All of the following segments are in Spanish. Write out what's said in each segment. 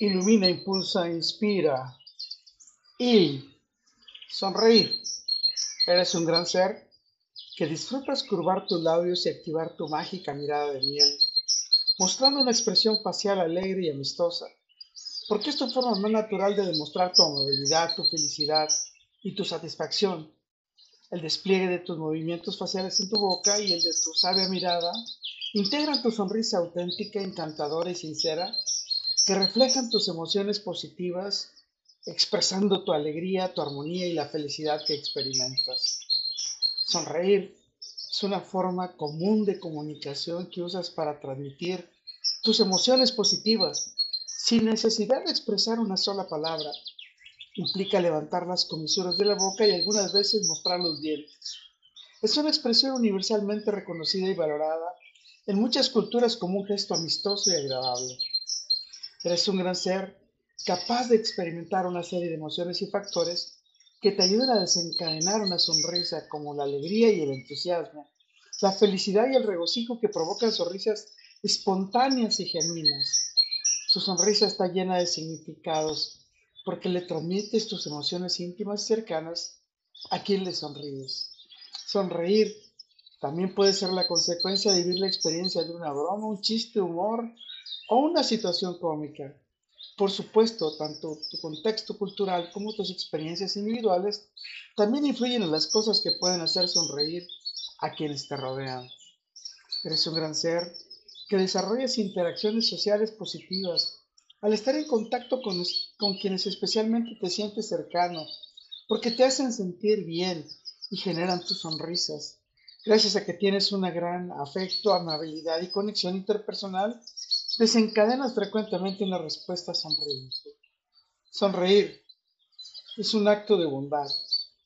ilumina, impulsa, inspira. Y sonreír. Eres un gran ser que disfrutas curvar tus labios y activar tu mágica mirada de miel, mostrando una expresión facial alegre y amistosa, porque es tu forma más natural de demostrar tu amabilidad, tu felicidad y tu satisfacción. El despliegue de tus movimientos faciales en tu boca y el de tu sabia mirada integran tu sonrisa auténtica, encantadora y sincera que reflejan tus emociones positivas, expresando tu alegría, tu armonía y la felicidad que experimentas. Sonreír es una forma común de comunicación que usas para transmitir tus emociones positivas sin necesidad de expresar una sola palabra. Implica levantar las comisuras de la boca y algunas veces mostrar los dientes. Es una expresión universalmente reconocida y valorada en muchas culturas como un gesto amistoso y agradable. Eres un gran ser capaz de experimentar una serie de emociones y factores que te ayuden a desencadenar una sonrisa como la alegría y el entusiasmo, la felicidad y el regocijo que provocan sonrisas espontáneas y genuinas. Tu sonrisa está llena de significados porque le transmites tus emociones íntimas y cercanas a quien le sonríes. Sonreír también puede ser la consecuencia de vivir la experiencia de una broma, un chiste, humor o una situación cómica. Por supuesto, tanto tu contexto cultural como tus experiencias individuales también influyen en las cosas que pueden hacer sonreír a quienes te rodean. Eres un gran ser que desarrollas interacciones sociales positivas al estar en contacto con, quienes especialmente te sientes cercano, porque te hacen sentir bien y generan tus sonrisas. Gracias a que tienes un gran afecto, amabilidad y conexión interpersonal, desencadenas frecuentemente una respuesta sonriente. Sonreír es un acto de bondad,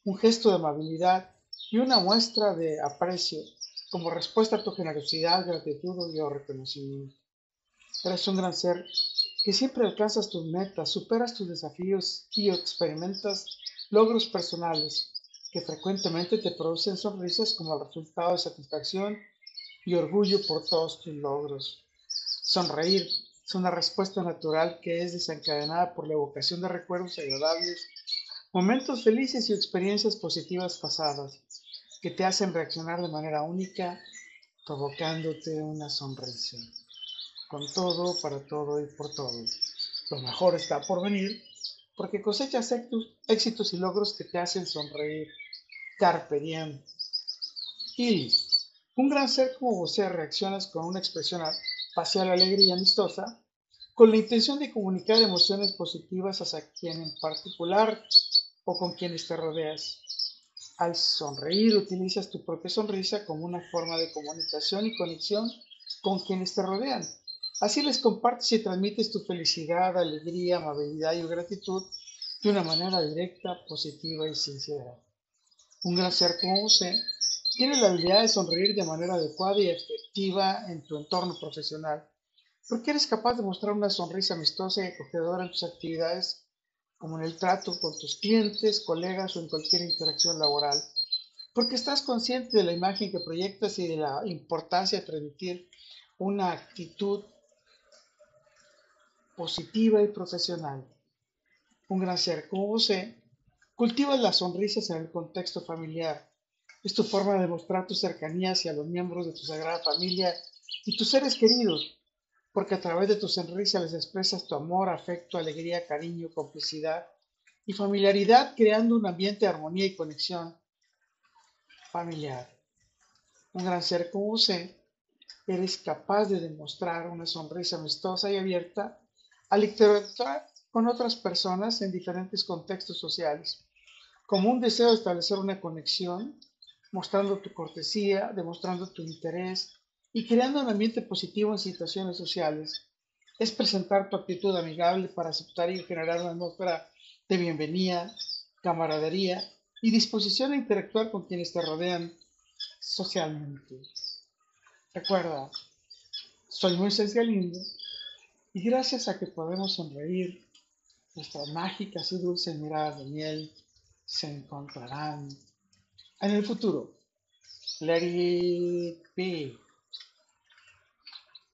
un gesto de amabilidad y una muestra de aprecio como respuesta a tu generosidad, gratitud y reconocimiento. Eres un gran ser que siempre alcanzas tus metas, superas tus desafíos y experimentas logros personales que frecuentemente te producen sonrisas como resultado de satisfacción y orgullo por todos tus logros. Sonreír es una respuesta natural que es desencadenada por la evocación de recuerdos agradables, momentos felices y experiencias positivas pasadas que te hacen reaccionar de manera única, provocándote una sonrisa. Con todo, para todo y por todo. Lo mejor está por venir porque cosechas éxitos y logros que te hacen sonreír. Carpe diem. Y un gran ser como vos reaccionas con una expresión facial alegre y amistosa, con la intención de comunicar emociones positivas hacia quien en particular o con quienes te rodeas. Al sonreír utilizas tu propia sonrisa como una forma de comunicación y conexión con quienes te rodean. Así les compartes y transmites tu felicidad, alegría, amabilidad y gratitud de una manera directa, positiva y sincera. Un gran ser como usted tiene la habilidad de sonreír de manera adecuada y efectiva en tu entorno profesional, porque eres capaz de mostrar una sonrisa amistosa y acogedora en tus actividades, como en el trato con tus clientes, colegas o en cualquier interacción laboral, porque estás consciente de la imagen que proyectas y de la importancia de transmitir una actitud positiva y profesional. Un gran ser como usted cultiva las sonrisas en el contexto familiar, es tu forma de mostrar tu cercanía hacia los miembros de tu sagrada familia y tus seres queridos, porque a través de tu sonrisa les expresas tu amor, afecto, alegría, cariño, complicidad y familiaridad, creando un ambiente de armonía y conexión familiar. Un gran ser como usted, eres capaz de demostrar una sonrisa amistosa y abierta al interactuar con otras personas en diferentes contextos sociales, como un deseo de establecer una conexión mostrando tu cortesía, demostrando tu interés y creando un ambiente positivo en situaciones sociales. Es presentar tu actitud amigable para aceptar y generar una atmósfera de bienvenida, camaradería y disposición a interactuar con quienes te rodean socialmente. Recuerda, soy Moisés Galindo y gracias a que podemos sonreír, nuestras mágicas y dulces miradas de miel se encontrarán en el futuro. Let it be.